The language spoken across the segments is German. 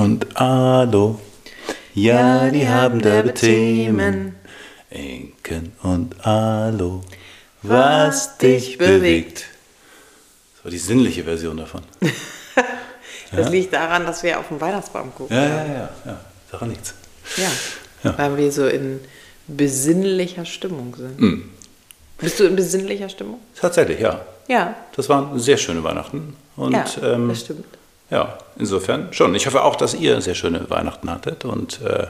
und Alo. Ja, die haben derbe Themen. Inken und Alo. Was dich bewegt. Das war die sinnliche Version davon. Das liegt daran, dass wir auf den Weihnachtsbaum gucken. Ja, ja, ja. ja. Daran liegt's. Ja. Ja. Weil wir so in besinnlicher Stimmung sind. Bist du in besinnlicher Stimmung? Tatsächlich, ja. Ja. Das waren sehr schöne Weihnachten. Und ja, ähm, das stimmt. Ja, insofern schon. Ich hoffe auch, dass ihr sehr schöne Weihnachten hattet. Und äh,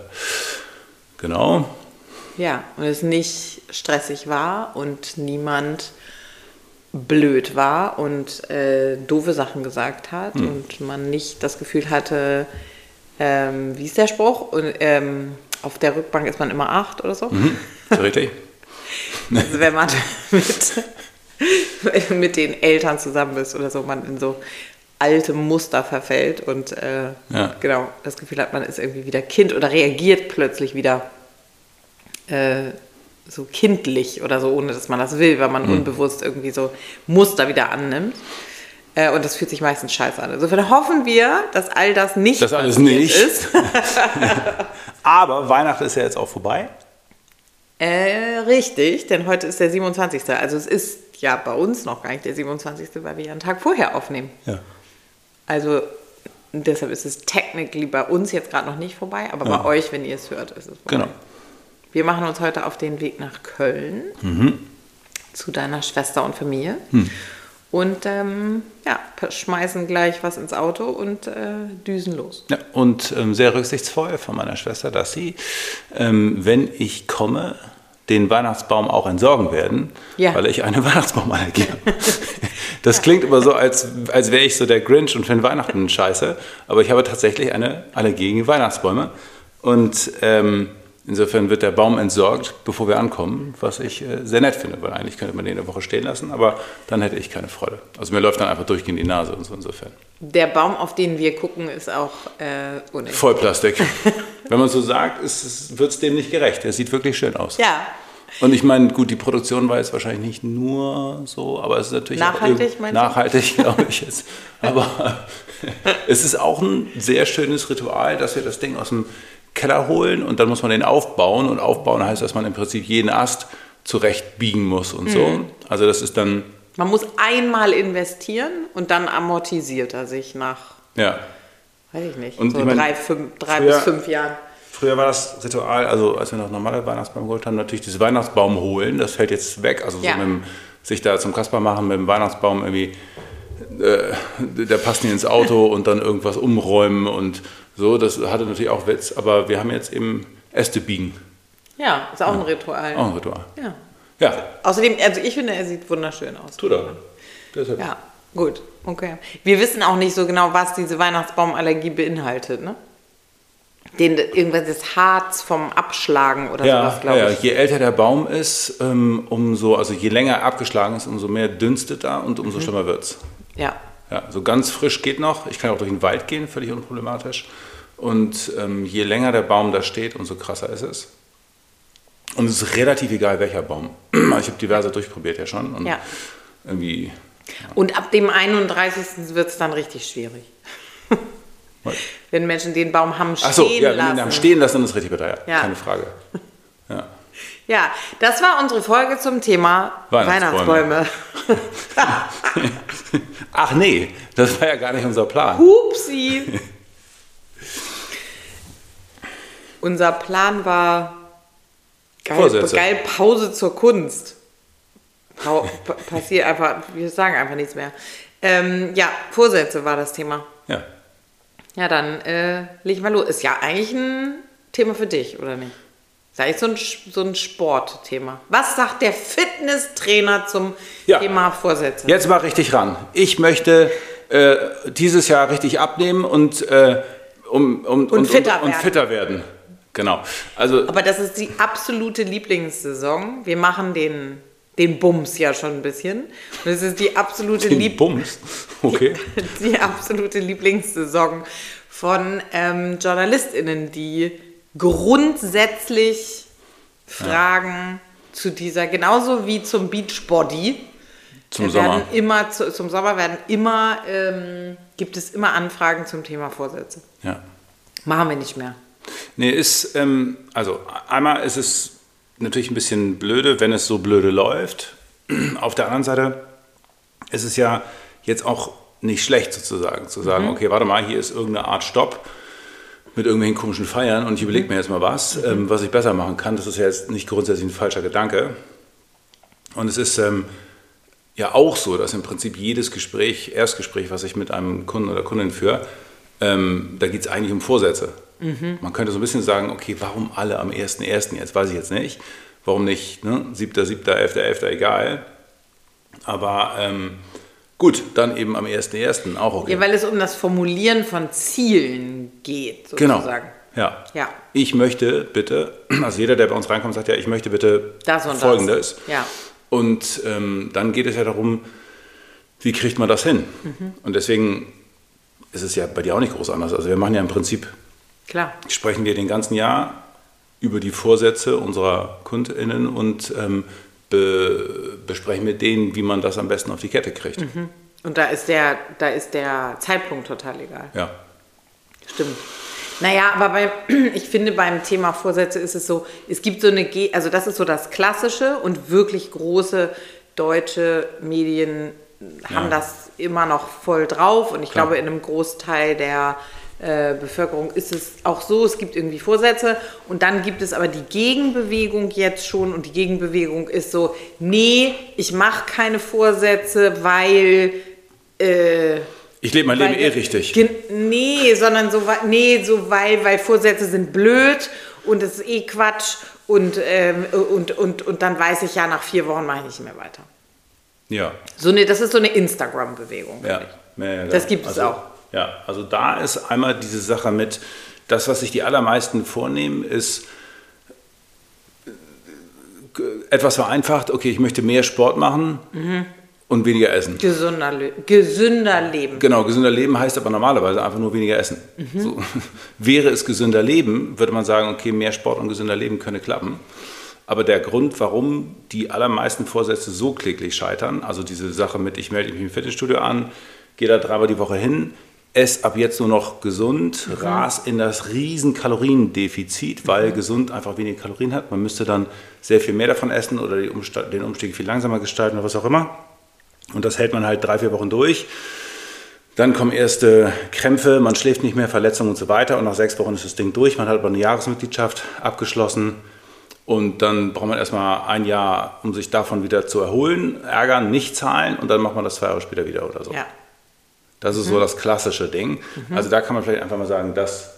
genau. Ja, und es nicht stressig war und niemand blöd war und äh, doofe Sachen gesagt hat Hm. und man nicht das Gefühl hatte, ähm, wie ist der Spruch? Und, ähm, auf der Rückbank ist man immer acht oder so. Mhm. Richtig? Also wenn man mit, mit den Eltern zusammen ist oder so, man in so alte Muster verfällt und äh, Ja. genau das Gefühl hat, man ist irgendwie wieder Kind oder reagiert plötzlich wieder äh, so kindlich oder so, ohne dass man das will, weil Mhm. man unbewusst irgendwie so Muster wieder annimmt. Äh, und das fühlt sich meistens scheiße an. Insofern hoffen wir, dass all das nicht Das alles nicht. ist. Aber Weihnachten ist ja jetzt auch vorbei. Äh, richtig, denn heute ist der 27. Also es ist ja bei uns noch gar nicht der 27., weil wir ja einen Tag vorher aufnehmen. Ja. Also deshalb ist es technically bei uns jetzt gerade noch nicht vorbei, aber Ja. bei euch, wenn ihr es hört, ist es vorbei. Genau. Wir machen uns heute auf den Weg nach Köln Mhm. zu deiner Schwester und Familie. Hm. Und ähm, ja, schmeißen gleich was ins Auto und äh, düsen los. Ja, und ähm, sehr rücksichtsvoll von meiner Schwester, dass sie, ähm, wenn ich komme, den Weihnachtsbaum auch entsorgen werden, Ja. weil ich eine Weihnachtsbaumallergie habe. Das klingt immer so, als, als wäre ich so der Grinch und finde Weihnachten scheiße, aber ich habe tatsächlich eine Allergie gegen Weihnachtsbäume. Und ähm, insofern wird der Baum entsorgt, bevor wir ankommen, was ich äh, sehr nett finde, weil eigentlich könnte man den eine Woche stehen lassen, aber dann hätte ich keine Freude. Also mir läuft dann einfach durchgehend die Nase und so insofern. Der Baum, auf den wir gucken, ist auch äh, unecht. Vollplastik. Wenn man so sagt, wird es dem nicht gerecht. Er sieht wirklich schön aus. Ja, Und ich meine, gut, die Produktion war jetzt wahrscheinlich nicht nur so, aber es ist natürlich auch Nachhaltig, du? nachhaltig, glaube ich jetzt. Aber es ist auch ein sehr schönes Ritual, dass wir das Ding aus dem Keller holen und dann muss man den aufbauen. Und aufbauen heißt, dass man im Prinzip jeden Ast zurecht biegen muss und Mhm. so. Also das ist dann, man muss einmal investieren und dann amortisiert er sich nach, ja. weiß ich nicht, Und so ich mein, drei, fünf, drei früher- bis fünf Jahren. Früher war das Ritual, also als wir noch normale Weihnachtsbaum geholt haben, natürlich das Weihnachtsbaum holen. Das fällt jetzt weg. Also so Ja. mit dem, sich da zum Kasper machen mit dem Weihnachtsbaum irgendwie, äh, der passt nicht ins Auto und dann irgendwas umräumen und so. Das hatte natürlich auch Witz. Aber wir haben jetzt eben Äste biegen. Ja, ist auch ein Ritual. Auch ein Ritual. Ja. Ja, Außerdem, also ich finde, er sieht wunderschön aus. tut er. Deshalb. Ja, gut, okay. Wir wissen auch nicht so genau, was diese Weihnachtsbaumallergie beinhaltet, ne? Den, irgendwas das Harz vom Abschlagen oder Ja, sowas, ja, glaube ja, ich. je älter der Baum ist, ähm, umso, also je länger er abgeschlagen ist, umso mehr dünstet er und umso schlimmer wird's. Ja. Ja, so ganz frisch geht noch. Ich kann auch durch den Wald gehen, völlig unproblematisch. Und ähm, je länger der Baum da steht, umso krasser ist es. Und es ist relativ egal, welcher Baum. Also ich habe diverse durchprobiert ja schon. Und Ja. irgendwie. Und ab dem 31. wird es dann richtig schwierig. Wenn Menschen den Baum haben stehen Achso, ja, wenn die haben stehen lassen, dann ist es richtig bitter. Ja, Ja. keine Frage. Ja. Ja, das war unsere Folge zum Thema Weihnachtsbäume. Weihnachtsbäume. Ach nee, das war ja gar nicht unser Plan. Hupsi. Unser Plan war geil, geil Pause zur Kunst. Pa- passiert einfach, wir sagen einfach nichts mehr. Ähm, ja, Vorsätze war das Thema. Ja. Ja, dann äh, leg mal los. Ist ja eigentlich ein Thema für dich, oder nicht? Ist eigentlich so ein, so ein Sportthema. Was sagt der Fitnesstrainer zum Ja. Thema Vorsätze? Jetzt mal richtig ran. Ich möchte äh, dieses Jahr richtig abnehmen und, äh, um, um, und, fitter und, und werden. fitter werden. Genau. Also Aber das ist die absolute Lieblingssaison. Wir machen den, den Bums ja schon ein bisschen. Und es ist die absolute, den Lieb Bums. Okay. die absolute Lieblingssaison von ähm, JournalistInnen, die grundsätzlich Fragen zu dieser, genauso wie zum Beachbody, Zum werden Sommer. immer zu, zum Sommer werden immer, ähm, gibt es immer Anfragen zum Thema Vorsätze. Ja. Machen wir nicht mehr. Nee, ist, ähm, also einmal ist es natürlich ein bisschen blöde, wenn es so blöde läuft. Auf der anderen Seite ist es ja jetzt auch nicht schlecht sozusagen, zu sagen, okay, warte mal, hier ist irgendeine Art Stopp mit irgendwelchen komischen Feiern und ich überlege mir jetzt mal was, ähm, was ich besser machen kann. Das ist ja jetzt nicht grundsätzlich ein falscher Gedanke. Und es ist ähm, ja auch so, dass im Prinzip jedes Gespräch, Erstgespräch, was ich mit einem Kunden oder Kundin führe, ähm, da geht es eigentlich um Vorsätze. Man könnte so ein bisschen sagen, okay, warum alle am 1.1. jetzt, weiß ich jetzt nicht. Warum nicht ne? 7., 7., 11., 11., egal. Aber ähm, gut, dann eben am 1.1. auch okay. Ja, weil es um das Formulieren von Zielen geht, Genau. sozusagen. Ja. Ja. Ich möchte bitte, also jeder, der bei uns reinkommt, sagt ja, ich möchte bitte Das und das. Folgendes. Ja. Und ähm, dann geht es ja darum, wie kriegt man das hin? Mhm. Und deswegen ist es ja bei dir auch nicht groß anders. Also wir machen ja im Prinzip, Klar. sprechen wir den ganzen Jahr über die Vorsätze unserer KundInnen und ähm, be besprechen mit denen, wie man das am besten auf die Kette kriegt. Und da ist der, da ist der Zeitpunkt total egal. Ja. Stimmt. Naja, aber bei, ich finde, beim Thema Vorsätze ist es so, es gibt so eine, also das ist so das Klassische und wirklich große deutsche Medien haben Ja. das immer noch voll drauf und ich Klar. glaube, in einem Großteil der äh, Bevölkerung ist es auch so, es gibt irgendwie Vorsätze und dann gibt es aber die Gegenbewegung jetzt schon und die Gegenbewegung ist so, nee, ich mache keine Vorsätze, weil... Äh, Ich lebe mein Leben weil- eh richtig. Nee, sondern so, nee, so weil, weil Vorsätze sind blöd und es ist eh Quatsch und, ähm, und, und, und dann weiß ich ja, nach vier Wochen mache ich nicht mehr weiter. Ja. So eine, das ist so eine Instagram-Bewegung. Ja, ja, ja, Das genau. gibt es also, auch. Ja, also da ist einmal diese Sache mit, das, was sich die allermeisten vornehmen, ist äh, etwas vereinfacht, okay, ich möchte mehr Sport machen Mhm. und weniger essen. Gesünder, le gesünder Leben. Genau, gesünder Leben heißt aber normalerweise einfach nur weniger essen. Mhm. So. Wäre es gesünder Leben, würde man sagen, okay, mehr Sport und gesünder Leben könne klappen. Aber der Grund, warum die allermeisten Vorsätze so kläglich scheitern, also diese Sache mit, ich melde mich im Fitnessstudio an, gehe da dreimal die Woche hin, ess ab jetzt nur noch gesund, Mhm. ras in das riesen Kaloriendefizit, weil gesund einfach weniger Kalorien hat. Man müsste dann sehr viel mehr davon essen oder die Umsta- den Umstieg viel langsamer gestalten oder was auch immer. Und das hält man halt drei, vier Wochen durch. Dann kommen erste Krämpfe, man schläft nicht mehr, Verletzungen und so weiter. Und nach sechs Wochen ist das Ding durch. Man hat aber eine Jahresmitgliedschaft abgeschlossen. Und dann braucht man erstmal ein Jahr, um sich davon wieder zu erholen, ärgern, nicht zahlen und dann macht man das zwei Jahre später wieder oder so. Ja. Das ist so das klassische Ding. Also da kann man vielleicht einfach mal sagen, das,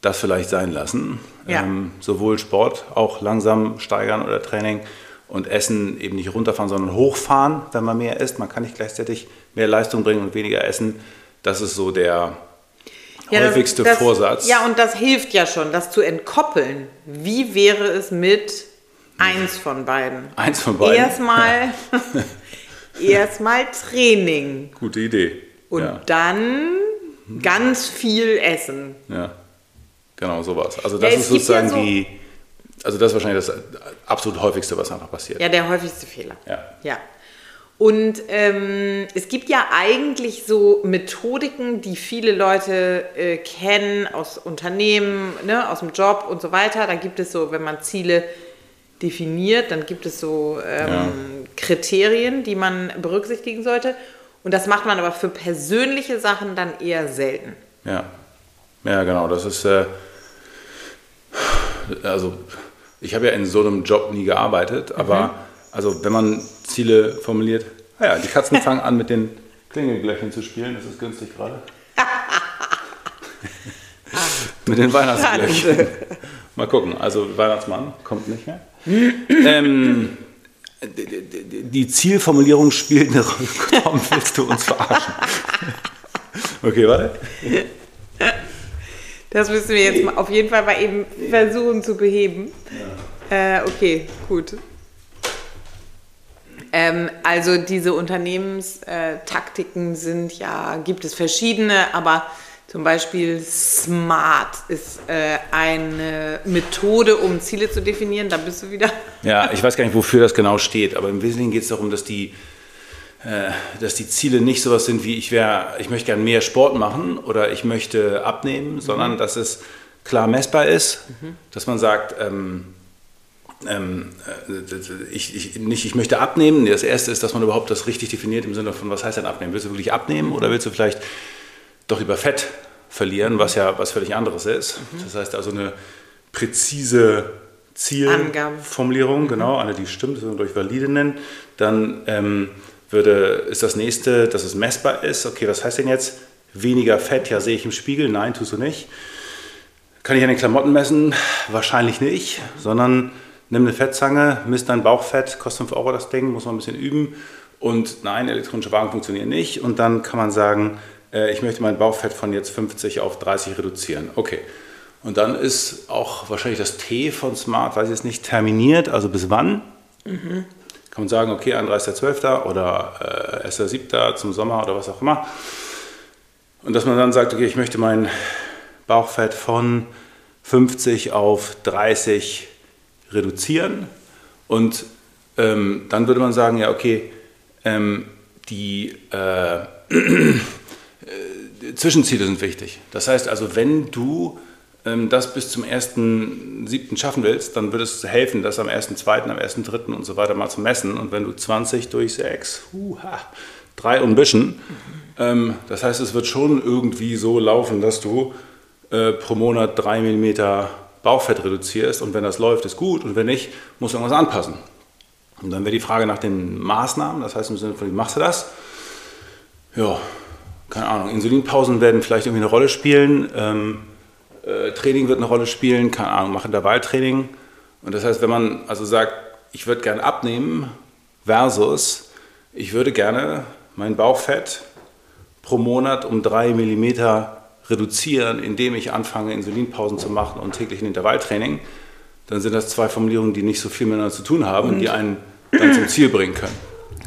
das vielleicht sein lassen. Ja. Ähm, sowohl Sport auch langsam steigern oder Training und Essen eben nicht runterfahren, sondern hochfahren, wenn man mehr isst. Man kann nicht gleichzeitig mehr Leistung bringen und weniger essen. Das ist so der Ja, das- häufigste das, Vorsatz. Ja, und das hilft ja schon, das zu entkoppeln. Wie wäre es mit eins von beiden? Eins von beiden. Erstmal, erstmal Training Gute Idee. und ja. dann ganz viel Essen. Ja, genau sowas. Also das Ja, ist sozusagen so- die, also das ist wahrscheinlich das absolut häufigste, was einfach passiert. Ja, der häufigste Fehler. Ja. ja. Und ähm, es gibt ja eigentlich so Methodiken, die viele Leute äh, kennen aus Unternehmen, ne, aus dem Job und so weiter. Da gibt es so, wenn man Ziele definiert, dann gibt es so ähm, Ja. Kriterien, die man berücksichtigen sollte. Und das macht man aber für persönliche Sachen dann eher selten. Ja, ja genau. Das ist, äh, also ich habe ja in so einem Job nie gearbeitet, aber also wenn man Ziele formuliert, naja, die Katzen fangen an mit den Klingelglöckchen zu spielen, das ist günstig gerade. mit den Weihnachtsglöckchen. Mal gucken, also Weihnachtsmann kommt nicht mehr. ähm, die- Zielformulierung spielt eine Rolle. Tom, willst du uns verarschen? Okay, warte. Das müssen wir jetzt mal auf jeden Fall mal eben versuchen zu beheben. Äh, okay, gut. Ähm, also diese Unternehmenstaktiken sind ja, gibt es verschiedene, aber zum Beispiel SMART ist äh, eine Methode, um Ziele zu definieren. Da bist du wieder. Ja, ich weiß gar nicht, wofür das genau steht, aber im Wesentlichen geht es darum, dass die, äh, dass die Ziele nicht sowas sind wie ich wäre, ich möchte gerne mehr Sport machen oder ich möchte abnehmen, sondern dass es klar messbar ist, dass man sagt, ähm, ähm, äh, ich, ich, nicht, ich möchte abnehmen. Das erste ist, dass man überhaupt das richtig definiert im Sinne von, was heißt denn abnehmen? Willst du wirklich abnehmen oder willst du vielleicht doch lieber Fett verlieren, was ja was völlig anderes ist? Mhm. Das heißt also eine präzise Zielformulierung, mhm. genau, eine, die stimmt, das wir durch valide nennen. Dann ähm, würde, ist das nächste, dass es messbar ist. Okay, was heißt denn jetzt? Weniger Fett, ja, sehe ich im Spiegel? Nein, tust du nicht. Kann ich an den Klamotten messen? Wahrscheinlich nicht, sondern nimm eine Fettzange, misst dein Bauchfett, kostet 5 Euro das Ding, muss man ein bisschen üben. Und nein, elektronische Wagen funktionieren nicht. Und dann kann man sagen, äh, ich möchte mein Bauchfett von jetzt 50 auf 30 reduzieren. Okay. Und dann ist auch wahrscheinlich das T von Smart, weiß ich jetzt nicht, terminiert, also bis wann. Mhm. Kann man sagen, okay, 31.12. oder äh, 1.7. zum Sommer oder was auch immer. Und dass man dann sagt, okay, ich möchte mein Bauchfett von 50 auf 30 reduzieren. Und ähm, dann würde man sagen, ja, okay, ähm, die äh, Zwischenziele sind wichtig. Das heißt also, wenn du ähm, das bis zum 1.7. schaffen willst, dann würde es helfen, das am 1.2., am 1.3. und so weiter mal zu messen. Und wenn du 20 durch 6, huha, 3 und ein bisschen, ähm, das heißt, es wird schon irgendwie so laufen, dass du äh, pro Monat 3 mm Bauchfett reduzierst und wenn das läuft, ist gut und wenn nicht, musst du irgendwas anpassen. Und dann wäre die Frage nach den Maßnahmen, das heißt im Sinne von, wie machst du das? Ja, keine Ahnung, Insulinpausen werden vielleicht irgendwie eine Rolle spielen, ähm, äh, Training wird eine Rolle spielen, keine Ahnung, mach Intervalltraining. Und das heißt, wenn man also sagt, ich würde gerne abnehmen versus ich würde gerne mein Bauchfett pro Monat um drei Millimeter reduzieren, indem ich anfange, Insulinpausen zu machen und täglichen Intervalltraining, dann sind das zwei Formulierungen, die nicht so viel miteinander zu tun haben und die einen dann zum Ziel bringen können.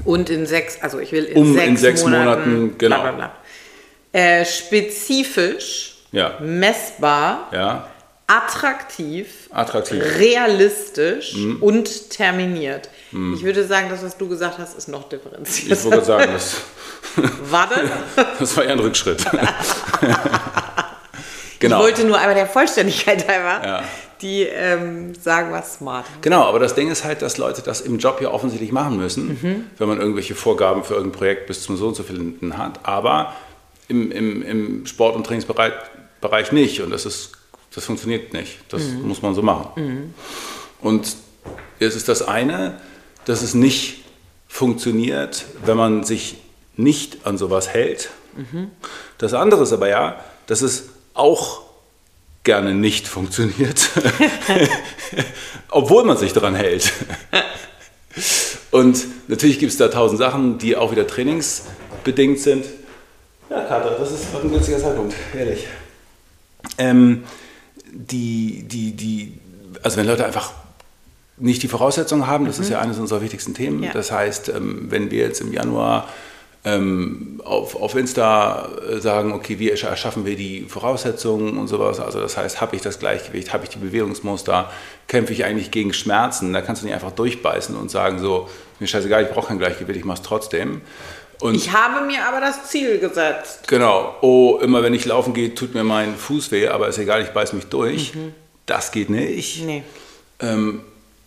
Und in sechs, also ich will in um sechs, in sechs Monaten, Monaten genau. Bla bla bla. Äh, spezifisch, ja. messbar, Ja, attraktiv, attraktiv. realistisch Mhm. und terminiert. Ich würde sagen, das, was du gesagt hast, ist noch differenziert. Ich wollte gerade sagen, das, Warte. das war ja ein Rückschritt. Ich genau. wollte nur einmal der Vollständigkeit halber, Ja. die ähm, sagen, was smart. Genau, aber das Ding ist halt, dass Leute das im Job ja offensichtlich machen müssen, Mhm. wenn man irgendwelche Vorgaben für irgendein Projekt bis zum so und so vielen hat. Aber im, im, im Sport- und Trainingsbereich Bereich nicht. Und das, ist, das funktioniert nicht. Das Mhm. muss man so machen. Und jetzt ist das eine, dass es nicht funktioniert, wenn man sich nicht an sowas hält. Das andere ist aber ja, dass es auch gerne nicht funktioniert, obwohl man sich daran hält. Und natürlich gibt es da tausend Sachen, die auch wieder trainingsbedingt sind. Ja, Kater, das ist ein günstiger Zeitpunkt, ehrlich. Ähm, die, die, die, also wenn Leute einfach nicht die Voraussetzungen haben, das ist ja eines unserer wichtigsten Themen. Ja. Das heißt, ähm, wenn wir jetzt im Januar ähm, auf, auf Insta äh, sagen, okay, wie erscha- erschaffen wir die Voraussetzungen und sowas, also das heißt, habe ich das Gleichgewicht, habe ich die Bewegungsmuster, kämpfe ich eigentlich gegen Schmerzen, da kannst du nicht einfach durchbeißen und sagen so, mir scheißegal, ich brauche kein Gleichgewicht, ich mache es trotzdem. Und Ich habe mir aber das Ziel gesetzt. Genau. Oh, immer wenn ich laufen gehe, tut mir mein Fuß weh, aber ist egal, ich beiß mich durch. Das geht nicht. Nee. Ähm,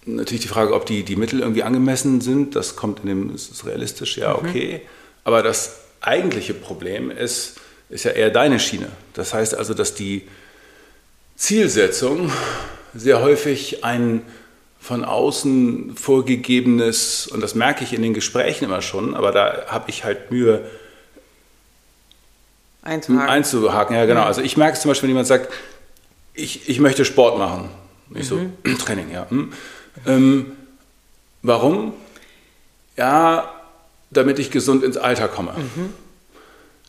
natürlich die Frage, ob die, die Mittel irgendwie angemessen sind. Das kommt in dem, ist es realistisch, ja, okay. Aber das eigentliche Problem ist, ist ja eher deine Schiene. Das heißt also, dass die Zielsetzung sehr häufig ein von außen vorgegebenes, und das merke ich in den Gesprächen immer schon, aber da habe ich halt Mühe, Einzuhaken. einzuhaken. Ja, genau. Also ich merke es zum Beispiel, wenn jemand sagt, ich, ich möchte Sport machen. Ich so, Training, ja. hm. Ähm, warum? Ja, damit ich gesund ins Alter komme.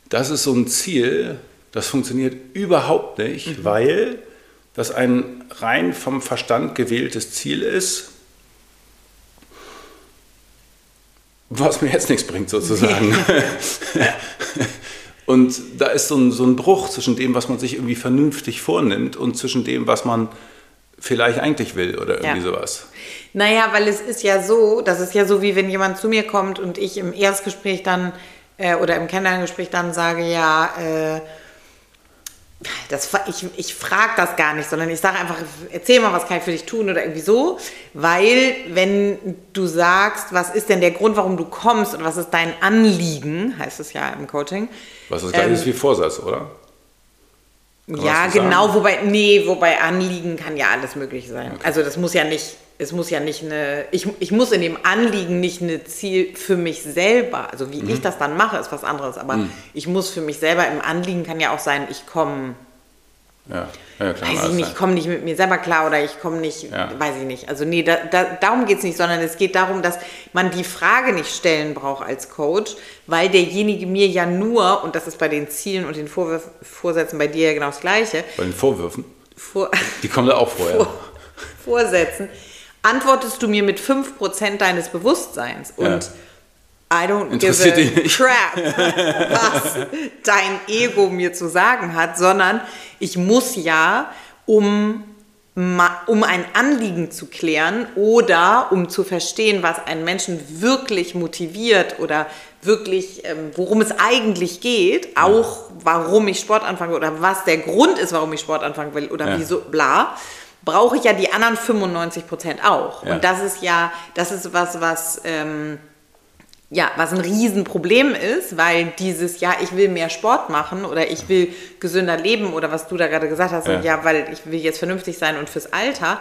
Das ist so ein Ziel, das funktioniert überhaupt nicht, weil das ein rein vom Verstand gewähltes Ziel ist, was mir jetzt nichts bringt sozusagen. Und da ist so ein, so ein Bruch zwischen dem, was man sich irgendwie vernünftig vornimmt und zwischen dem, was man vielleicht eigentlich will oder irgendwie Ja. sowas. Naja, weil es ist ja so, das ist ja so, wie wenn jemand zu mir kommt und ich im Erstgespräch dann äh, oder im Kennenlerngespräch dann sage, ja, äh, das, ich, ich frage das gar nicht, sondern ich sage einfach, erzähl mal, was kann ich für dich tun oder irgendwie so. Weil, wenn du sagst, was ist denn der Grund, warum du kommst und was ist dein Anliegen, heißt es ja im Coaching. Was das gleiche Ähm, ist wie Vorsatz, oder? Ja, genau, sagen? wobei, nee, wobei Anliegen kann ja alles möglich sein. Also das muss ja nicht, es muss ja nicht eine, ich, ich muss in dem Anliegen nicht eine Ziel für mich selber, also wie Mhm. ich das dann mache, ist was anderes, aber ich muss für mich selber, im Anliegen kann ja auch sein, ich komme, Ja, ja klar. weiß ich alles nicht, ich komme nicht mit mir selber klar oder ich komme nicht, Ja. weiß ich nicht. Also nee, da, da, darum geht es nicht, sondern es geht darum, dass man die Frage nicht stellen braucht als Coach, weil derjenige mir ja nur, und das ist bei den Zielen und den Vorwürf, Vorsätzen bei dir ja genau das Gleiche, Bei den Vorwürfen, vor, die kommen da auch vorher. vor, Vorsätzen, antwortest du mir mit 5% deines Bewusstseins und I don't give a crap, was dein Ego mir zu sagen hat, sondern ich muss ja, um, um ein Anliegen zu klären oder um zu verstehen, was einen Menschen wirklich motiviert oder wirklich, ähm, worum es eigentlich geht, auch warum ich Sport anfangen will oder was der Grund ist, warum ich Sport anfangen will oder Ja. wieso, bla, brauche ich ja die anderen 95 Prozent auch. Ja. Und das ist ja, das ist was, was, ähm, ja, was ein Riesenproblem ist, weil dieses, ja, ich will mehr Sport machen oder ich will gesünder leben oder was du da gerade gesagt hast, Ja. ja, ja weil ich will jetzt vernünftig sein und fürs Alter.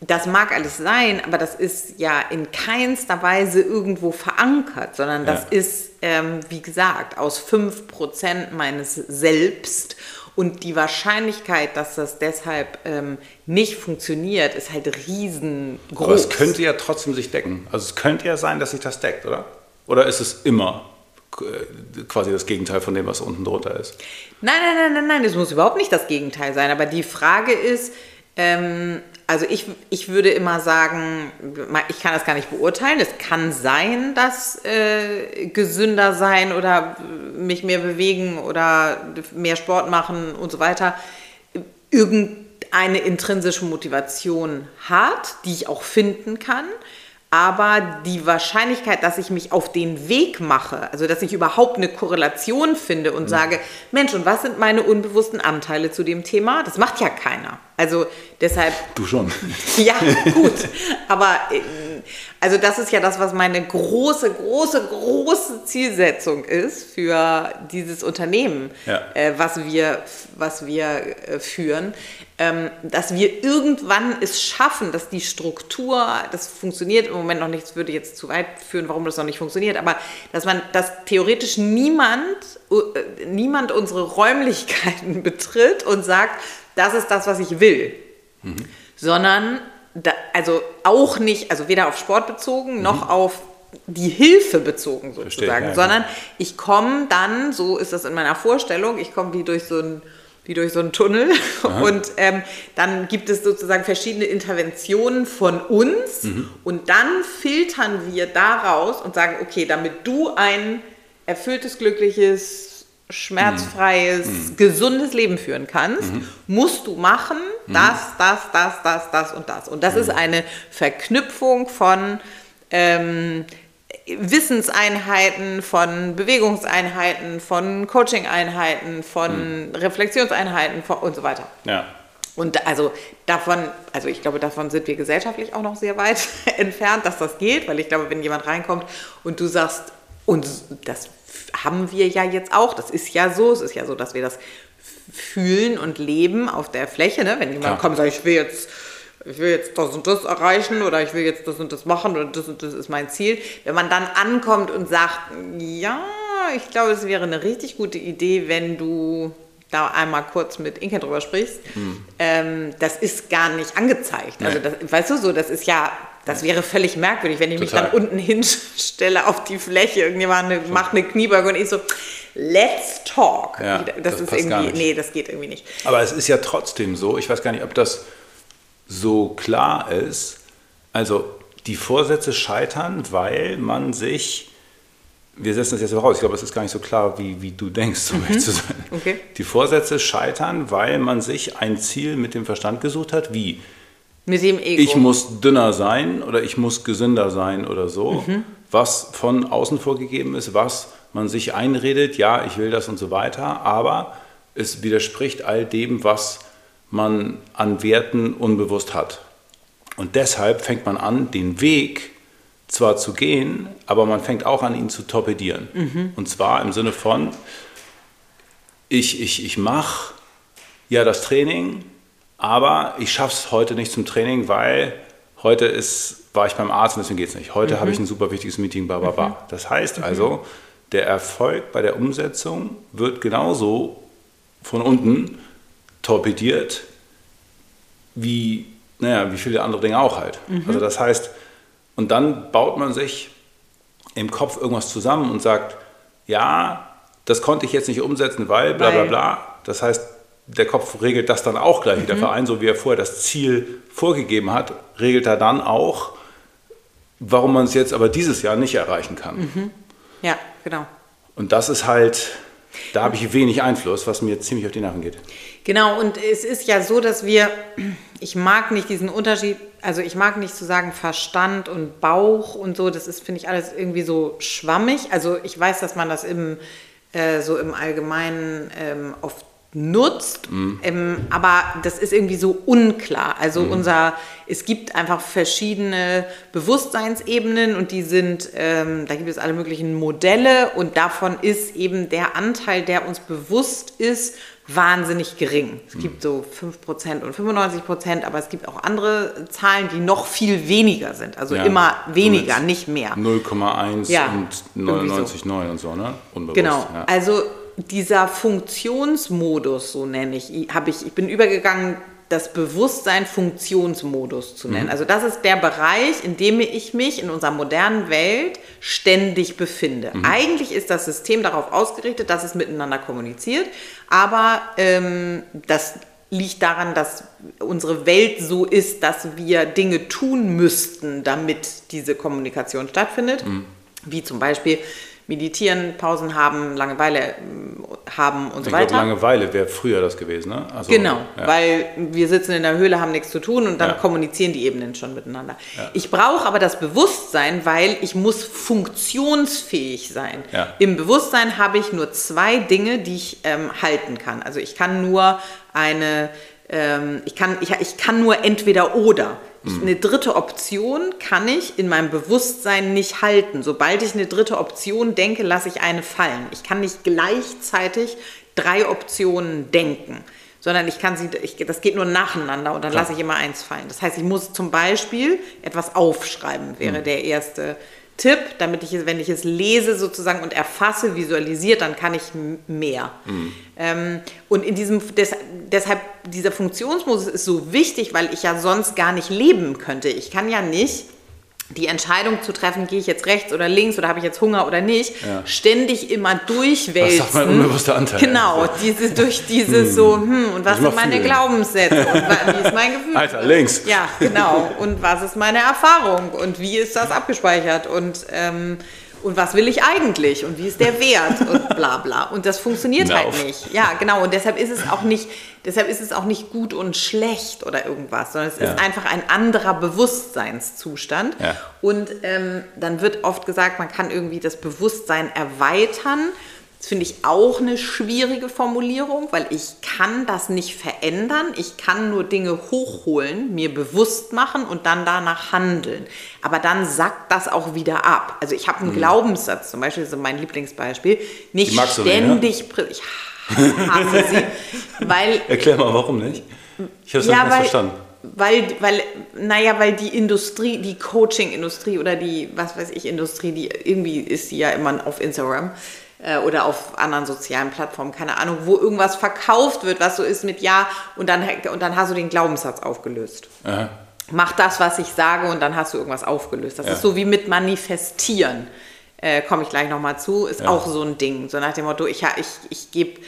Das mag alles sein, aber das ist ja in keinster Weise irgendwo verankert, sondern das Ja. ist, ähm, wie gesagt, aus 5% meines Selbst. Und die Wahrscheinlichkeit, dass das deshalb ähm, nicht funktioniert, ist halt riesengroß. Aber es könnte ja trotzdem sich decken. Also es könnte ja sein, dass sich das deckt, oder? Oder ist es immer äh, quasi das Gegenteil von dem, was unten drunter ist? Nein, nein, nein, nein, nein, das muss überhaupt nicht das Gegenteil sein. Aber die Frage ist, ähm, also ich, ich würde immer sagen, ich kann das gar nicht beurteilen. Es kann sein, dass äh, gesünder sein oder mich mehr bewegen oder mehr Sport machen und so weiter irgendeine intrinsische Motivation hat, die ich auch finden kann. Aber die Wahrscheinlichkeit, dass ich mich auf den Weg mache, also dass ich überhaupt eine Korrelation finde und sage, Mensch, und was sind meine unbewussten Anteile zu dem Thema? Das macht ja keiner. Also deshalb Du schon. ja, gut. Aber also das ist ja das, was meine große, große, große Zielsetzung ist für dieses Unternehmen, Ja. äh, was wir, was wir äh, führen. Ähm, dass wir irgendwann es schaffen, dass die Struktur, das funktioniert im Moment noch nicht, das würde jetzt zu weit führen, warum das noch nicht funktioniert, aber dass man, dass theoretisch niemand, äh, niemand unsere Räumlichkeiten betritt und sagt, das ist das, was ich will sondern da, also auch nicht, also weder auf Sport bezogen noch auf die Hilfe bezogen Verstehe, sozusagen, ja, sondern ich komme dann, so ist das in meiner Vorstellung, ich komme wie durch so ein wie durch so einen Tunnel und ähm, dann gibt es sozusagen verschiedene Interventionen von uns und dann filtern wir daraus und sagen, okay, damit du ein erfülltes, glückliches, schmerzfreies, gesundes Leben führen kannst, musst du machen das, das, das, das, das und das. Und das ist eine Verknüpfung von ähm, Wissenseinheiten, von Bewegungseinheiten, von Coaching-Einheiten, von Reflexionseinheiten von, und so weiter. Ja. Und also davon, also ich glaube, davon sind wir gesellschaftlich auch noch sehr weit entfernt, dass das geht, weil ich glaube, wenn jemand reinkommt und du sagst, und das haben wir ja jetzt auch, das ist ja so, es ist ja so, dass wir das fühlen und leben auf der Fläche, ne? wenn jemand Klar. kommt und sagt, ich will jetzt ich will jetzt das und das erreichen oder ich will jetzt das und das machen oder das und das ist mein Ziel. Wenn man dann ankommt und sagt, ja, ich glaube, es wäre eine richtig gute Idee, wenn du da einmal kurz mit Inke drüber sprichst, ähm, das ist gar nicht angezeigt. Also Nee. das, weißt du so, das ist ja, das wäre völlig merkwürdig, wenn ich mich Total. dann unten hinstelle auf die Fläche, irgendjemand macht eine Kniebeuge und ich so, let's talk. Ja, das, das ist irgendwie, nee, das geht irgendwie nicht. Aber es ist ja trotzdem so, ich weiß gar nicht, ob das so klar ist. Also die Vorsätze scheitern, weil man sich, wir setzen das jetzt voraus, ich glaube, es ist gar nicht so klar, wie, wie du denkst, um ehrlich zu sein. Okay. Die Vorsätze scheitern, weil man sich ein Ziel mit dem Verstand gesucht hat, wie Mit dem Ego. ich muss dünner sein oder ich muss gesünder sein oder so, Mhm. was von außen vorgegeben ist, was man sich einredet, ja, ich will das und so weiter, aber es widerspricht all dem, was man an Werten unbewusst hat. Und deshalb fängt man an, den Weg zwar zu gehen, aber man fängt auch an, ihn zu torpedieren. Mhm. Und zwar im Sinne von, ich, ich, ich mache ja das Training, aber ich schaffe es heute nicht zum Training, weil heute ist, war ich beim Arzt und deswegen geht es nicht. Heute habe ich ein super wichtiges Meeting, bla bla bla. Das heißt also, der Erfolg bei der Umsetzung wird genauso von unten torpediert, wie, naja, wie viele andere Dinge auch halt. Also das heißt, und dann baut man sich im Kopf irgendwas zusammen und sagt, ja, das konnte ich jetzt nicht umsetzen, weil bla bla bla. Das heißt, der Kopf regelt das dann auch gleich. Der Verein, so wie er vorher das Ziel vorgegeben hat, regelt er dann auch, warum man es jetzt aber dieses Jahr nicht erreichen kann. ja, genau. Und das ist halt, da habe ich wenig Einfluss, was mir ziemlich auf die Nerven geht. Genau, und es ist ja so, dass wir, ich mag nicht diesen Unterschied, also ich mag nicht zu sagen Verstand und Bauch und so, das ist, finde ich, alles irgendwie so schwammig. Also ich weiß, dass man das im, äh, so im Allgemeinen ähm, oft nutzt, ähm, aber das ist irgendwie so unklar. Also unser, es gibt einfach verschiedene Bewusstseinsebenen und die sind, ähm, da gibt es alle möglichen Modelle und davon ist eben der Anteil, der uns bewusst ist, wahnsinnig gering. Es gibt so 5% und 95%, aber es gibt auch andere Zahlen, die noch viel weniger sind. Also Ja, immer weniger, nicht mehr. 0,1 Ja, und irgendwie so. 99,9 und so, ne? Unbewusst. Genau. Ja. Also dieser Funktionsmodus, so nenne ich, habe ich, ich bin übergegangen, das Bewusstsein Funktionsmodus zu Mhm. nennen. Also das ist der Bereich, in dem ich mich in unserer modernen Welt ständig befinde. Mhm. Eigentlich ist das System darauf ausgerichtet, dass es miteinander kommuniziert, aber ähm, das liegt daran, dass unsere Welt so ist, dass wir Dinge tun müssten, damit diese Kommunikation stattfindet. Mhm. Wie zum Beispiel meditieren, Pausen haben, Langeweile ähm, haben und so ich glaube, weiter. Langeweile wäre früher das gewesen, ne? Also, Genau, ja. weil wir sitzen in der Höhle, haben nichts zu tun und dann Ja. kommunizieren die Ebenen schon miteinander. Ich brauche aber das Bewusstsein, weil ich muss funktionsfähig sein. Ja. Im Bewusstsein habe ich nur zwei Dinge, die ich ähm, halten kann. Also ich kann nur eine, ähm, ich, kann, ich, ich kann nur entweder oder. Mhm. eine dritte Option kann ich in meinem Bewusstsein nicht halten. Sobald ich eine dritte Option denke, lasse ich eine fallen. Ich kann nicht gleichzeitig drei Optionen denken, sondern ich kann sie, ich, das geht nur nacheinander und dann lasse ich immer eins fallen. Das heißt, ich muss zum Beispiel etwas aufschreiben, wäre Mhm. der erste Tipp, damit ich es, wenn ich es lese sozusagen und erfasse, visualisiert, dann kann ich mehr. Ähm, und in diesem, des, deshalb, dieser Funktionsmodus ist so wichtig, weil ich ja sonst gar nicht leben könnte. Ich kann ja nicht die Entscheidung zu treffen, gehe ich jetzt rechts oder links oder habe ich jetzt Hunger oder nicht, Ja. ständig immer durchwälzen. Das ist mein unbewusster Anteil. Genau, diese, durch dieses so, hm, und was sind meine fühlen. Glaubenssätze und wie ist mein Gefühl? Alter, links. Ja, genau. Und was ist meine Erfahrung und wie ist das abgespeichert und, ähm, und was will ich eigentlich und wie ist der Wert und bla bla. Und das funktioniert Hör halt nicht. Ja, genau. Und deshalb ist es auch nicht, deshalb ist es auch nicht gut und schlecht oder irgendwas, sondern es Ja. ist einfach ein anderer Bewusstseinszustand. Ja. Und ähm, dann wird oft gesagt, man kann irgendwie das Bewusstsein erweitern. Das finde ich auch eine schwierige Formulierung, weil ich kann das nicht verändern. Ich kann nur Dinge hochholen, mir bewusst machen und dann danach handeln. Aber dann sackt das auch wieder ab. Also ich habe einen Glaubenssatz, zum Beispiel, das ist mein Lieblingsbeispiel, nicht Mhm. Du ne? ständig... prä- Ich hasse sie, weil Erklär mal, warum nicht? Ich habe es ja, nicht verstanden. Weil, weil, naja, weil die Industrie, die Coaching-Industrie oder die, was weiß ich, Industrie, die irgendwie ist die ja immer auf Instagram äh, oder auf anderen sozialen Plattformen, keine Ahnung, wo irgendwas verkauft wird, was so ist mit Ja und dann, und dann hast du den Glaubenssatz aufgelöst. Aha. Mach das, was ich sage und dann hast du irgendwas aufgelöst. Das Ja. ist so wie mit Manifestieren. Äh, Komme ich gleich nochmal zu, ist auch so ein Ding. So nach dem Motto, ich, ich, ich gebe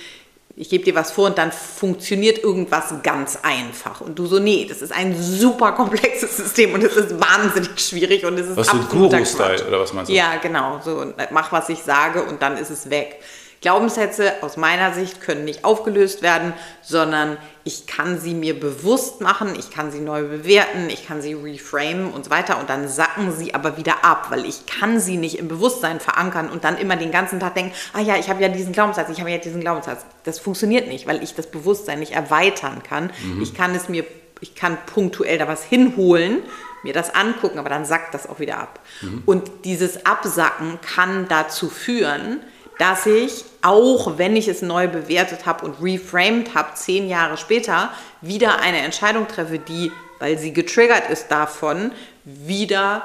ich geb dir was vor und dann funktioniert irgendwas ganz einfach. Und du so, nee, das ist ein super komplexes System und es ist wahnsinnig schwierig und es ist Was so absoluter Guru-Style, oder was meinst du? Ja, genau. So, mach, was ich sage und dann ist es weg. Glaubenssätze aus meiner Sicht können nicht aufgelöst werden, sondern ich kann sie mir bewusst machen, ich kann sie neu bewerten, ich kann sie reframen und so weiter und dann sacken sie aber wieder ab, weil ich kann sie nicht im Bewusstsein verankern und dann immer den ganzen Tag denken, ah ja, ich habe ja diesen Glaubenssatz, ich habe ja diesen Glaubenssatz. Das funktioniert nicht, weil ich das Bewusstsein nicht erweitern kann. Mhm. Ich kann es mir, ich kann punktuell da was hinholen, mir das angucken, aber dann sackt das auch wieder ab. Mhm. Und dieses Absacken kann dazu führen, dass ich, auch wenn ich es neu bewertet habe und reframed habe, zehn Jahre später, wieder eine Entscheidung treffe, die, weil sie getriggert ist davon, wieder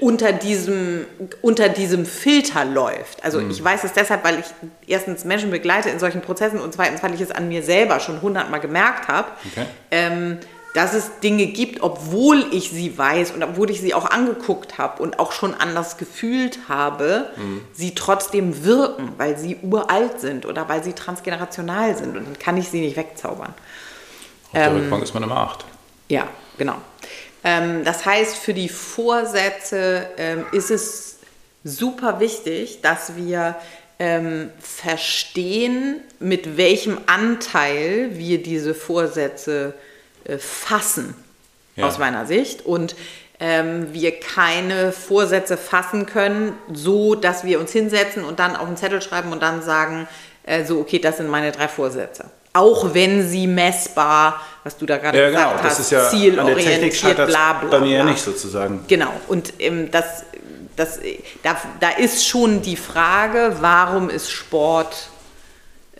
unter diesem, unter diesem Filter läuft. Also mhm. ich weiß es deshalb, weil ich erstens Menschen begleite in solchen Prozessen und zweitens, weil ich es an mir selber schon hundertmal gemerkt habe. Okay. Ähm, dass es Dinge gibt, obwohl ich sie weiß und obwohl ich sie auch angeguckt habe und auch schon anders gefühlt habe, mhm. sie trotzdem wirken, weil sie uralt sind oder weil sie transgenerational sind und dann kann ich sie nicht wegzaubern. Auf der ähm, Rückbank ist man immer acht. Ja, genau. Ähm, das heißt, für die Vorsätze ähm, ist es super wichtig, dass wir ähm, verstehen, mit welchem Anteil wir diese Vorsätze fassen, ja. aus meiner Sicht. Und ähm, wir keine Vorsätze fassen können, so dass wir uns hinsetzen und dann auf einen Zettel schreiben und dann sagen, äh, so, okay, das sind meine drei Vorsätze. Auch wenn sie messbar, was du da gerade ja, gesagt genau. hast, ja zielorientiert, bla bla. Bei mir ja nicht sozusagen. Genau, und ähm, das, das, da, da ist schon die Frage, warum ist Sport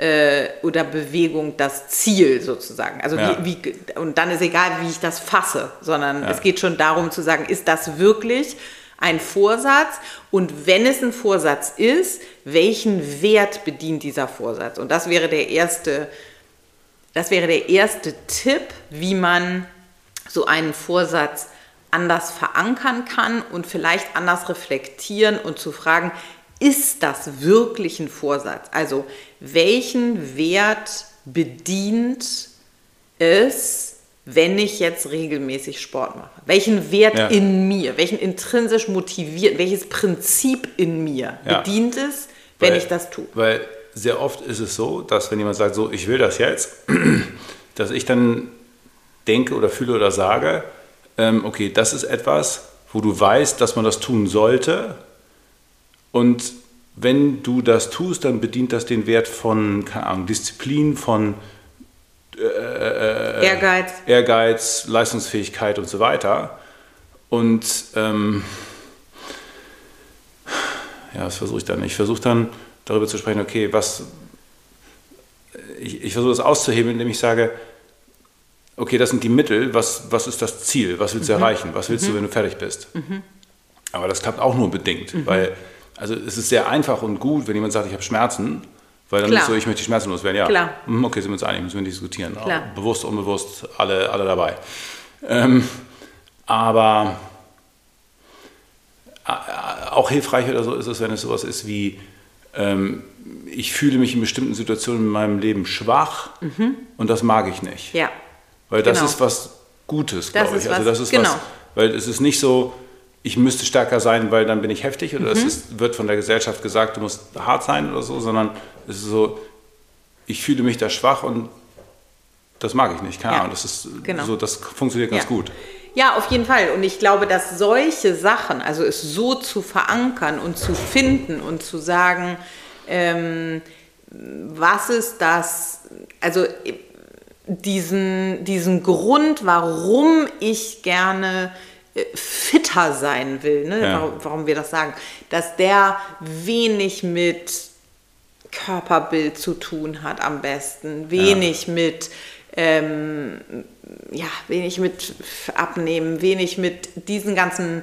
äh, oder Bewegung das Ziel sozusagen. Also ja. wie, wie, und dann ist egal, wie ich das fasse, sondern ja. es geht schon darum zu sagen, ist das wirklich ein Vorsatz und wenn es ein Vorsatz ist, welchen Wert bedient dieser Vorsatz? Und das wäre der erste, das wäre der erste Tipp, wie man so einen Vorsatz anders verankern kann und vielleicht anders reflektieren und zu fragen, ist das wirklich ein Vorsatz? Also welchen Wert bedient es, wenn ich jetzt regelmäßig Sport mache? Welchen Wert ja. in mir, welchen intrinsisch motiviert, welches Prinzip in mir ja. bedient es, wenn weil, ich das tue? Weil sehr oft ist es so, dass wenn jemand sagt, so, ich will das jetzt, dass ich dann denke oder fühle oder sage, ähm, okay, das ist etwas, wo du weißt, dass man das tun sollte, und wenn du das tust, dann bedient das den Wert von, keine Ahnung, Disziplin, von äh, äh, Ehrgeiz. Ehrgeiz, Leistungsfähigkeit und so weiter. Und ähm, ja, was versuche ich dann? Ich versuche dann darüber zu sprechen, okay, was, ich, ich versuche das auszuheben, indem ich sage, okay, das sind die Mittel, was, was ist das Ziel, was willst du mhm. erreichen, was willst mhm. du, wenn du fertig bist. Mhm. Aber das klappt auch nur bedingt, mhm. weil also es ist sehr einfach und gut, wenn jemand sagt, ich habe Schmerzen, weil dann Klar. ist so, ich möchte die Schmerzen loswerden. Ja, Klar. Mhm, okay, sind wir uns einig, müssen wir nicht diskutieren. Klar. Bewusst, unbewusst, alle, alle dabei. Ähm, aber äh, auch hilfreich oder so ist es, wenn es sowas ist wie, ähm, ich fühle mich in bestimmten Situationen in meinem Leben schwach mhm. und das mag ich nicht. Ja. Weil das genau. ist was Gutes, glaube ich. Also das ist genau. was, weil es ist nicht so, ich müsste stärker sein, weil dann bin ich heftig oder mhm. es wird von der Gesellschaft gesagt, du musst hart sein oder so, sondern es ist so, ich fühle mich da schwach und das mag ich nicht. Keine ja, Ahnung, das ist genau. so, das funktioniert ganz ja. gut. Ja, auf jeden Fall. Und ich glaube, dass solche Sachen, also es so zu verankern und zu finden und zu sagen, ähm, was ist das, also diesen, diesen Grund, warum ich gerne fitter sein will, ne? Ja. warum, warum wir das sagen, dass der wenig mit Körperbild zu tun hat am besten, wenig ja. mit ähm, ja, wenig mit Abnehmen, wenig mit diesen ganzen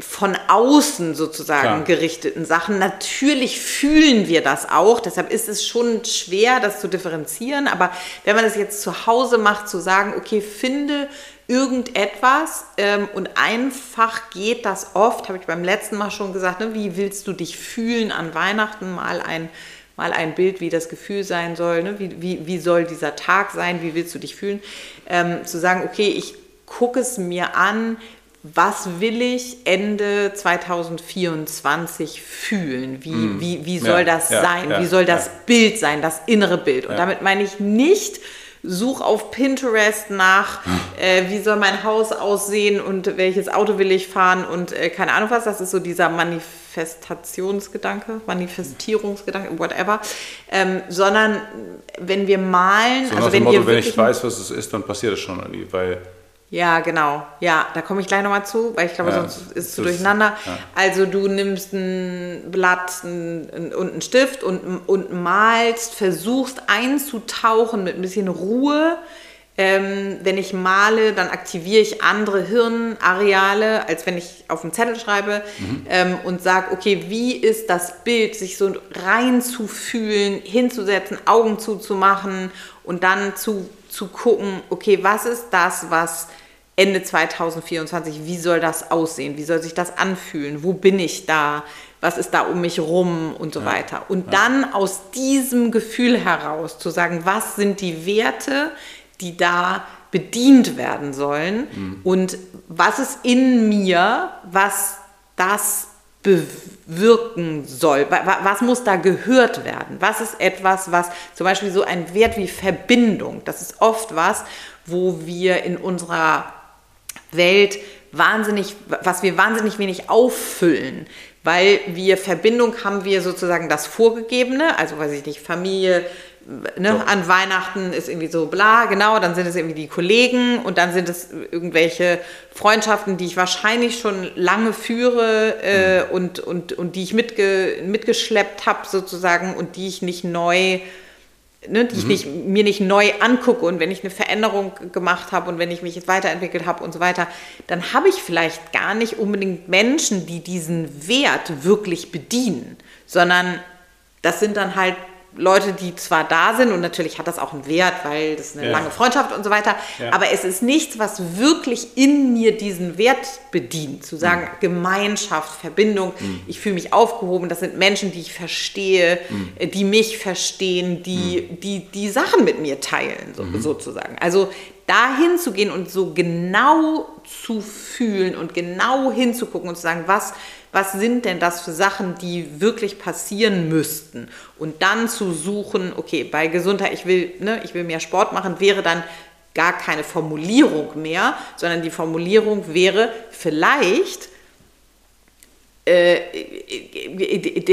von außen sozusagen Klar. gerichteten Sachen. Natürlich fühlen wir das auch, deshalb ist es schon schwer, das zu differenzieren. Aber wenn man das jetzt zu Hause macht, zu sagen, okay, finde irgendetwas ähm, und einfach geht das oft, habe ich beim letzten Mal schon gesagt, ne, wie willst du dich fühlen an Weihnachten, mal ein, mal ein Bild, wie das Gefühl sein soll, ne, wie, wie, wie soll dieser Tag sein, wie willst du dich fühlen, ähm, zu sagen, okay, ich gucke es mir an, was will ich Ende 2024 fühlen? Wie, mm. wie, wie soll ja, das ja, sein? Ja, wie soll das Bild sein, das innere Bild? Und damit meine ich nicht, such auf Pinterest nach, hm. äh, wie soll mein Haus aussehen und welches Auto will ich fahren und äh, keine Ahnung was. Das ist so dieser Manifestationsgedanke, Manifestierungsgedanke, whatever. Ähm, sondern wenn wir malen, so also wenn, Motto, wenn ich weiß, was es ist, dann passiert es schon irgendwie, weil ja, genau. Ja, da komme ich gleich nochmal zu, weil ich glaube, ja, sonst ist es zu durcheinander. Ja. Also du nimmst ein Blatt und einen Stift und, und malst, versuchst einzutauchen mit ein bisschen Ruhe. Ähm, wenn ich male, dann aktiviere ich andere Hirnareale, als wenn ich auf dem Zettel schreibe mhm. ähm, und sage, okay, wie ist das Bild, sich so reinzufühlen, hinzusetzen, Augen zuzumachen und dann zu, zu gucken, okay, was ist das, was Ende 2024, wie soll das aussehen? Wie soll sich das anfühlen? Wo bin ich da? Was ist da um mich rum und so ja. weiter? Und ja. dann aus diesem Gefühl heraus zu sagen, was sind die Werte, die da bedient werden sollen mhm. und was ist in mir, was das bewirken soll? Was muss da gehört werden? Was ist etwas, was zum Beispiel so ein Wert wie Verbindung, das ist oft was, wo wir in unserer Welt wahnsinnig, was wir wahnsinnig wenig auffüllen, weil wir Verbindung haben wir sozusagen das Vorgegebene, also weiß ich nicht, Familie, ne, an Weihnachten ist irgendwie so bla, genau, dann sind es irgendwie die Kollegen und dann sind es irgendwelche Freundschaften, die ich wahrscheinlich schon lange führe äh, mhm. und, und, und die ich mitge mitgeschleppt habe sozusagen und die ich nicht neu ne, die mhm. ich nicht, mir nicht neu angucke und wenn ich eine Veränderung gemacht habe und wenn ich mich jetzt weiterentwickelt habe und so weiter, dann habe ich vielleicht gar nicht unbedingt Menschen, die diesen Wert wirklich bedienen, sondern das sind dann halt Leute, die zwar da sind und natürlich hat das auch einen Wert, weil das ist eine ja. lange Freundschaft und so weiter, ja. aber es ist nichts, was wirklich in mir diesen Wert bedient. Zu sagen, mhm. Gemeinschaft, Verbindung, mhm. ich fühle mich aufgehoben, das sind Menschen, die ich verstehe, mhm. die mich verstehen, die, mhm. die die Sachen mit mir teilen, so, mhm. sozusagen. Also dahin zu gehen und so genau zu fühlen und genau hinzugucken und zu sagen, was was sind denn das für Sachen, die wirklich passieren müssten? Und dann zu suchen, okay, bei Gesundheit, ich will, ne, ich will mehr Sport machen, wäre dann gar keine Formulierung mehr, sondern die Formulierung wäre vielleicht, äh,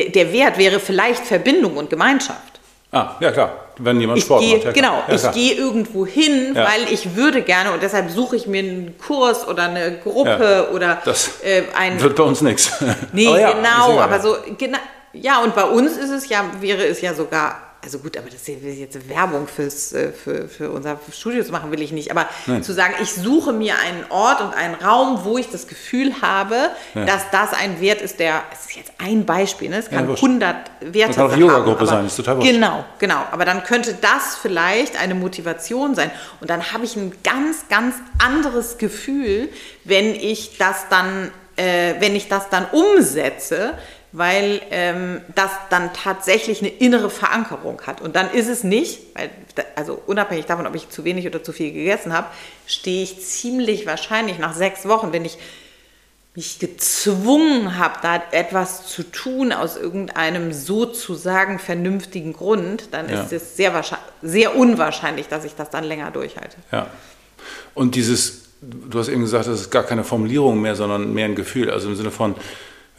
der Wert wäre vielleicht Verbindung und Gemeinschaft. Ah, ja klar, wenn jemand ich Sport geh, macht. Ja, genau, ja, ich gehe irgendwo hin, ja. weil ich würde gerne und deshalb suche ich mir einen Kurs oder eine Gruppe oder das äh, ein... Wird bei uns nichts. Nee, genau, aber so, genau, ja und bei uns ist es ja, wäre es ja sogar also gut, aber das ist jetzt Werbung fürs, äh, für, für unser Studio zu machen, will ich nicht. Aber Nein. zu sagen, ich suche mir einen Ort und einen Raum, wo ich das Gefühl habe, ja. dass das ein Wert ist, der, es ist jetzt ein Beispiel, ne? es kann ja, 100 Werte Das kann auch Yoga-Gruppe sein, ist total wurscht. Genau, genau. Aber dann könnte das vielleicht eine Motivation sein. Und dann habe ich ein ganz, ganz anderes Gefühl, wenn ich das dann, äh, wenn ich das dann umsetze, weil ähm, das dann tatsächlich eine innere Verankerung hat. Und dann ist es nicht, weil, also unabhängig davon, ob ich zu wenig oder zu viel gegessen habe, stehe ich ziemlich wahrscheinlich nach sechs Wochen, wenn ich mich gezwungen habe, da etwas zu tun aus irgendeinem sozusagen vernünftigen Grund, dann ja. ist es sehr, sehr unwahrscheinlich, dass ich das dann länger durchhalte. Ja. Und dieses, du hast eben gesagt, das ist gar keine Formulierung mehr, sondern mehr ein Gefühl. Also im Sinne von,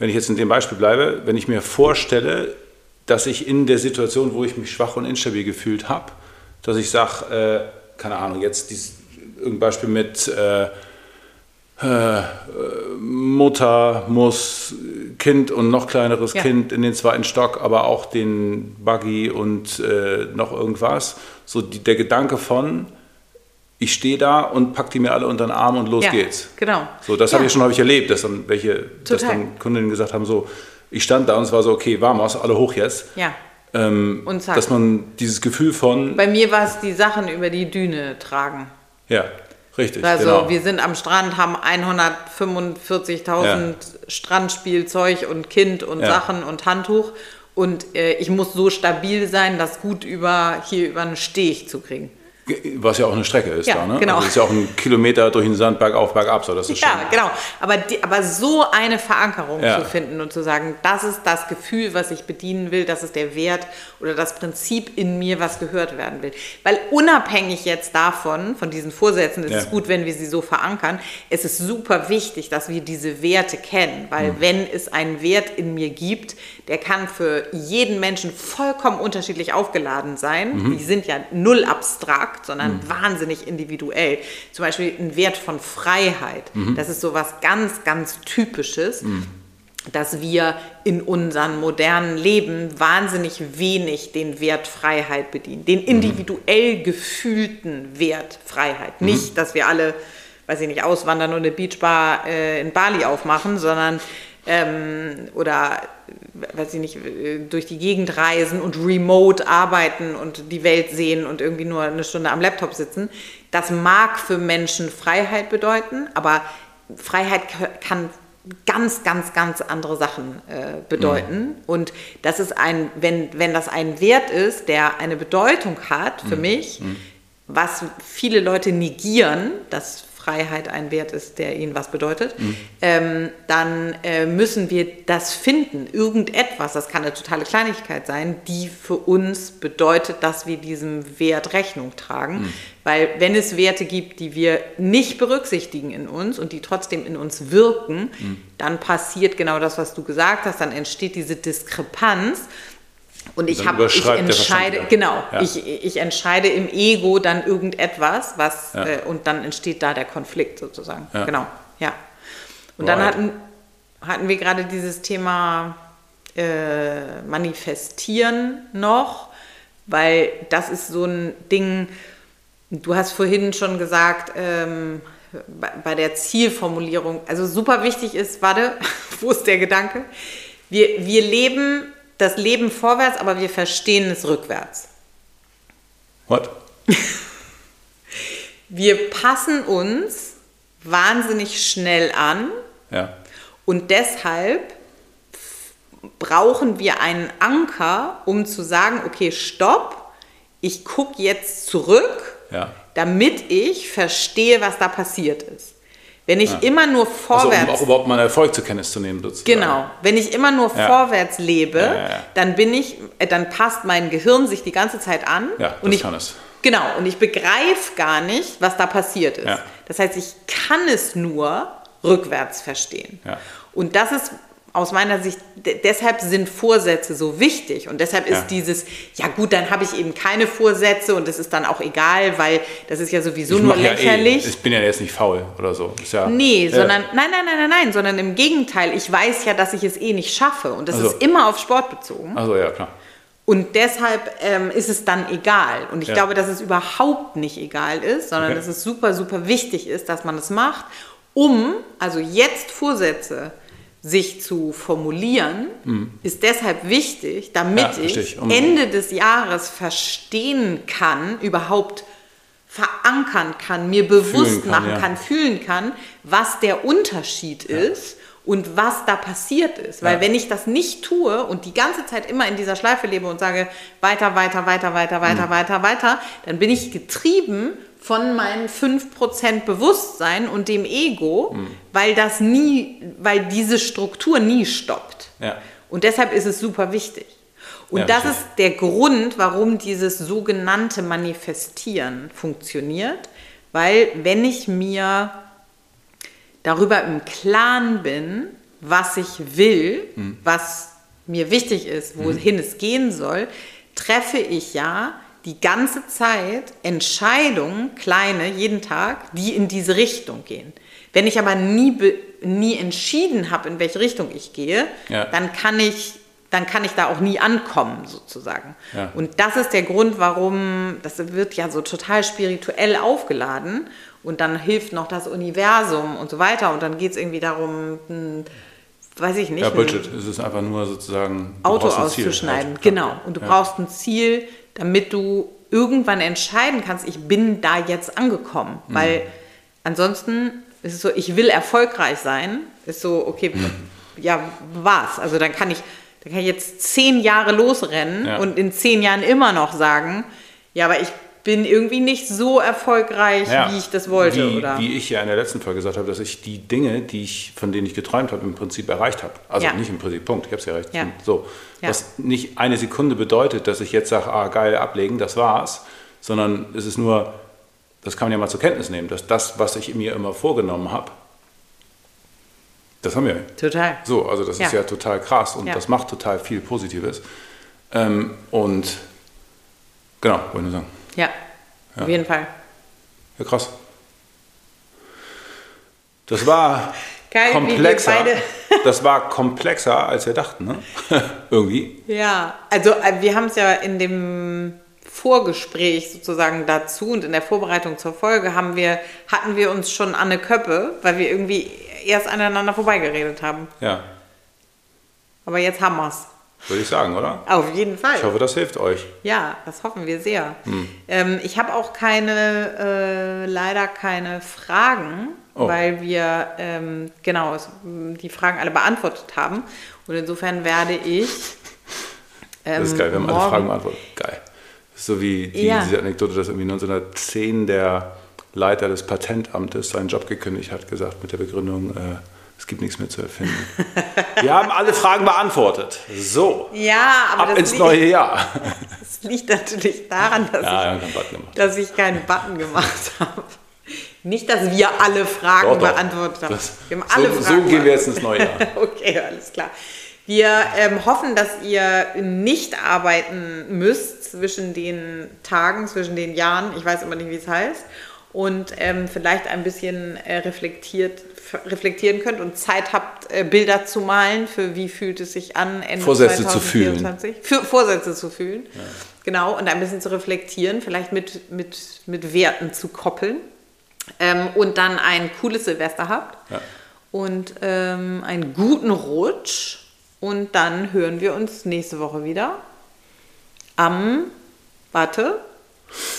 wenn ich jetzt in dem Beispiel bleibe, wenn ich mir vorstelle, dass ich in der Situation, wo ich mich schwach und instabil gefühlt habe, dass ich sage, äh, keine Ahnung, jetzt dieses, irgendein Beispiel mit äh, äh, Mutter muss Kind und noch kleineres ja. Kind in den zweiten Stock, aber auch den Buggy und äh, noch irgendwas. So die, der Gedanke von, ich stehe da und pack die mir alle unter den Arm und los ja, geht's. Genau. So, das ja. habe ich schon häufig erlebt, dass dann welche, dass dann Kundinnen gesagt haben, so, ich stand da und es war so, okay, vamos, alle hoch jetzt. Ja. Ähm, und zack. Dass man dieses Gefühl von. Bei mir war es die Sachen über die Düne tragen. Ja, richtig. Also genau. wir sind am Strand, haben 145.000 ja. Strandspielzeug und Kind und ja. Sachen und Handtuch. Und äh, ich muss so stabil sein, das gut über hier über einen Steg zu kriegen. Was ja auch eine Strecke ist Ja, da, ne? genau. Also ist ja auch ein Kilometer durch den Sand bergauf, bergab, so das ist Ja, schon. genau. Aber, die, aber so eine Verankerung Ja. zu finden und zu sagen, das ist das Gefühl, was ich bedienen will, das ist der Wert oder das Prinzip in mir, was gehört werden will. Weil unabhängig jetzt davon, von diesen Vorsätzen, ist Ja. es gut, wenn wir sie so verankern, es ist super wichtig, dass wir diese Werte kennen. Weil Mhm. wenn es einen Wert in mir gibt, der kann für jeden Menschen vollkommen unterschiedlich aufgeladen sein. Mhm. Die sind ja null abstrakt, sondern wahnsinnig individuell. Zum Beispiel ein Wert von Freiheit. Mhm. Das ist so was ganz, ganz Typisches. Dass wir in unserem modernen Leben wahnsinnig wenig den Wert Freiheit bedienen. Den individuell gefühlten Wert Freiheit. Nicht, dass wir alle, weiß ich nicht, auswandern und eine Beachbar äh, in Bali aufmachen, sondern ähm, oder weiß ich nicht, äh, durch die Gegend reisen und remote arbeiten und die Welt sehen und irgendwie nur eine Stunde am Laptop sitzen. Das mag für Menschen Freiheit bedeuten, aber Freiheit kann ganz, ganz, ganz andere Sachen äh, bedeuten. Und das ist ein, wenn, wenn das ein Wert ist, der eine Bedeutung hat für mich, was viele Leute negieren, dass Freiheit ein Wert ist, der ihnen was bedeutet, ähm, dann äh, müssen wir das finden. Irgendetwas, das kann eine totale Kleinigkeit sein, die für uns bedeutet, dass wir diesem Wert Rechnung tragen. Weil wenn es Werte gibt, die wir nicht berücksichtigen in uns und die trotzdem in uns wirken, dann passiert genau das, was du gesagt hast, dann entsteht diese Diskrepanz. Und ich, Dann hab, ich entscheide, genau, Ja. ich, ich entscheide im Ego dann irgendetwas, was Ja. äh, und dann entsteht da der Konflikt sozusagen. Ja. Genau, ja. Und dann Right. hatten, hatten wir gerade dieses Thema äh, Manifestieren noch, weil das ist so ein Ding, du hast vorhin schon gesagt, ähm, bei, bei der Zielformulierung, also super wichtig ist, warte, wo ist der Gedanke? Wir, wir leben das Leben vorwärts, aber wir verstehen es rückwärts. What? Wir passen uns wahnsinnig schnell an Ja. und deshalb brauchen wir einen Anker, um zu sagen, okay, stopp, ich gucke jetzt zurück, Ja. damit ich verstehe, was da passiert ist. Wenn ich Ja. immer nur Also, vorwärts um auch überhaupt mal einen Erfolg zur Kenntnis zu nehmen, sozusagen. Genau. Wenn ich immer nur Ja. vorwärts lebe, Ja, dann bin ich, äh, dann passt mein Gehirn sich die ganze Zeit an. Ja, und das ich, kann es. Genau. Und ich begreife gar nicht, was da passiert ist. Das heißt, ich kann es nur rückwärts verstehen. Ja. Und das ist aus meiner Sicht, de- deshalb sind Vorsätze so wichtig. Und deshalb ist Ja. dieses, ja gut, dann habe ich eben keine Vorsätze und das ist dann auch egal, weil das ist ja sowieso nur mach ja lächerlich. Eh, ich bin ja jetzt nicht faul oder so. Ist ja, Nee, Ja. sondern nein, nein, nein, nein, nein, sondern im Gegenteil. Ich weiß ja, dass ich es eh nicht schaffe und das Also. ist immer auf Sport bezogen. Also ja, klar. Und deshalb ähm, ist es dann egal. Und ich Ja. glaube, dass es überhaupt nicht egal ist, sondern Okay. dass es super, super wichtig ist, dass man es macht, um, also jetzt Vorsätze sich zu formulieren, ist deshalb wichtig, damit Mhm. Ja, ich Ende des Jahres verstehen kann, überhaupt verankern kann, mir bewusst kann, machen ja. kann, fühlen kann, was der Unterschied ist und was da passiert ist. Weil Ja. wenn ich das nicht tue und die ganze Zeit immer in dieser Schleife lebe und sage, weiter, weiter, weiter, weiter, weiter, Mhm. weiter, weiter, dann bin ich getrieben von meinen 5% Bewusstsein und dem Ego, Mhm. weil das nie, weil diese Struktur nie stoppt. Ja. Und deshalb ist es super wichtig. Und Ja, das ist der Grund, warum dieses sogenannte Manifestieren funktioniert. Weil wenn ich mir darüber im Klaren bin, was ich will, Mhm. was mir wichtig ist, wohin es gehen soll, treffe ich ja die ganze Zeit Entscheidungen, kleine, jeden Tag, die in diese Richtung gehen. Wenn ich aber nie, nie entschieden habe, in welche Richtung ich gehe, Ja. dann kann ich dann kann ich da auch nie ankommen, sozusagen. Ja. Und das ist der Grund, warum, das wird ja so total spirituell aufgeladen und dann hilft noch das Universum und so weiter und dann geht es irgendwie darum, ein, weiß ich nicht, Ja, ein Bullshit. Es ist einfach nur sozusagen. Auto ein Ziel auszuschneiden. halt. Genau. Und du Ja. brauchst ein Ziel, damit du irgendwann entscheiden kannst, ich bin da jetzt angekommen. Mhm. Weil ansonsten ist es so, ich will erfolgreich sein, ist so, okay, Mhm. ja, was? Also dann kann ich, dann kann ich jetzt zehn Jahre losrennen Ja. und in zehn Jahren immer noch sagen, ja, aber ich bin irgendwie nicht so erfolgreich, Ja, wie ich das wollte, wie, oder? Wie ich ja in der letzten Folge gesagt habe, dass ich die Dinge, die ich, von denen ich geträumt habe, im Prinzip erreicht habe. Also Ja. nicht im Prinzip, Punkt, ich habe es ja erreicht. Ja. So. Was nicht eine Sekunde bedeutet, dass ich jetzt sage, ah geil, ablegen, das war's, sondern es ist nur, das kann man ja mal zur Kenntnis nehmen, dass das, was ich mir immer vorgenommen habe, das haben wir. Total. So, also das ist Ja. total krass und das macht total viel Positives. Ähm, und genau, wollte ich nur sagen. Ja, auf jeden Fall. Ja, krass. Das war Geil, komplexer. beide- das war komplexer, als wir dachten, ne? Irgendwie. Ja, also äh, wir haben es ja in dem Vorgespräch sozusagen dazu und in der Vorbereitung zur Folge haben wir, hatten wir uns schon an eine Köppe, weil wir irgendwie erst aneinander vorbeigeredet haben. Ja, Aber jetzt haben wir es. Würde ich sagen, oder? Auf jeden Fall. Ich hoffe, das hilft euch. Ja, das hoffen wir sehr. Hm. Ähm, ich habe auch keine, äh, leider keine Fragen, Oh. weil wir ähm, genau es, die Fragen alle beantwortet haben. Und insofern werde ich. Ähm, Das ist geil, wir haben alle Fragen beantwortet. Geil. So wie die, Ja. diese Anekdote, dass irgendwie 1910 der Leiter des Patentamtes seinen Job gekündigt hat, gesagt mit der Begründung, äh, es gibt nichts mehr zu erfinden. wir haben alle Fragen beantwortet. So, Ja, aber ab das, ins liegt, neue Jahr. das liegt natürlich daran, dass, Ja, ich, dass ich keinen Button gemacht habe. Nicht, dass wir alle Fragen Doch, doch. beantwortet haben. Das- wir haben alle so, Fragen so gehen wir jetzt ins neue Jahr. Okay, alles klar. Wir ähm, hoffen, dass ihr nicht arbeiten müsst zwischen den Tagen, zwischen den Jahren. Ich weiß immer nicht, wie es heißt. Und ähm, vielleicht ein bisschen äh, reflektiert, reflektieren könnt und Zeit habt, äh, Bilder zu malen, für wie fühlt es sich an, Ende Vorsätze zu fühlen. 2024. Für, Vorsätze zu fühlen. Genau, und ein bisschen zu reflektieren, vielleicht mit, mit, mit Werten zu koppeln. Ähm, und dann ein cooles Silvester habt Ja. und ähm, einen guten Rutsch. Und dann hören wir uns nächste Woche wieder. Am, warte,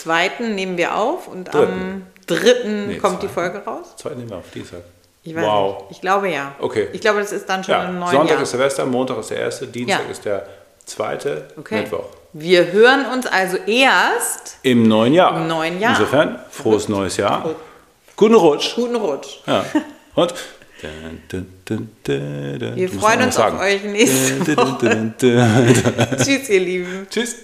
zweiten nehmen wir auf und am dritten Nee, kommt die zweiten. Folge raus. Zweiten nehmen wir auf Dienstag. Ich weiß wow. nicht. Ich glaube ja. Okay. Ich glaube, das ist dann schon Ja, im neuen Sonntag Jahr. ist Silvester, Montag ist der erste, Dienstag Ja. ist der zweite, okay. Mittwoch. Wir hören uns also erst. Im neuen Jahr. Im neuen Jahr. Insofern, frohes neues Jahr. Guten Rutsch. Guten Rutsch. Ja. Und wir Wir freuen uns auf euch nächste Woche. Tschüss, ihr Lieben. Tschüss.